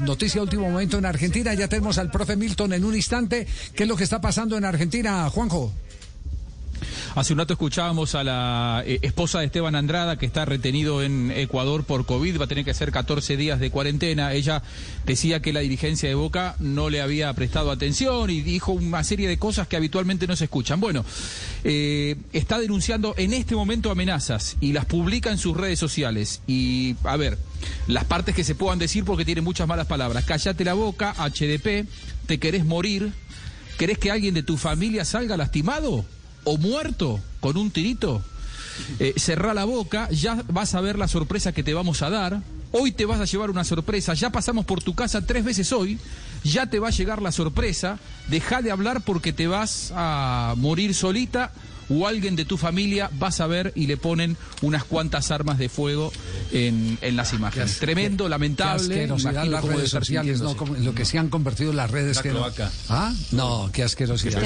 noticia último momento en Argentina. Ya tenemos al profe Milton en un instante. ¿Qué es lo que está pasando en Argentina, Juanjo? Hace un rato escuchábamos a la eh, esposa de Esteban Andrada que está retenido en Ecuador por COVID, va a tener que hacer 14 días de cuarentena. Ella decía que la dirigencia de Boca no le había prestado atención y dijo una serie de cosas que habitualmente no se escuchan. Bueno, eh, está denunciando en este momento amenazas y las publica en sus redes sociales. Y a ver, las partes que se puedan decir porque tiene muchas malas palabras. Cállate la boca, HDP, te querés morir, ¿querés que alguien de tu familia salga lastimado? O muerto con un tirito, eh, cerrá la boca, ya vas a ver la sorpresa que te vamos a dar. Hoy te vas a llevar una sorpresa, ya pasamos por tu casa tres veces hoy, ya te va a llegar la sorpresa, deja de hablar porque te vas a morir solita o alguien de tu familia vas a ver y le ponen unas cuantas armas de fuego en, en las imágenes. Tremendo, lamentable. Qué las redes sociales, ¿no? Como lo que se han convertido las redes. Que no-. ¿Ah? No, qué asquerosidad.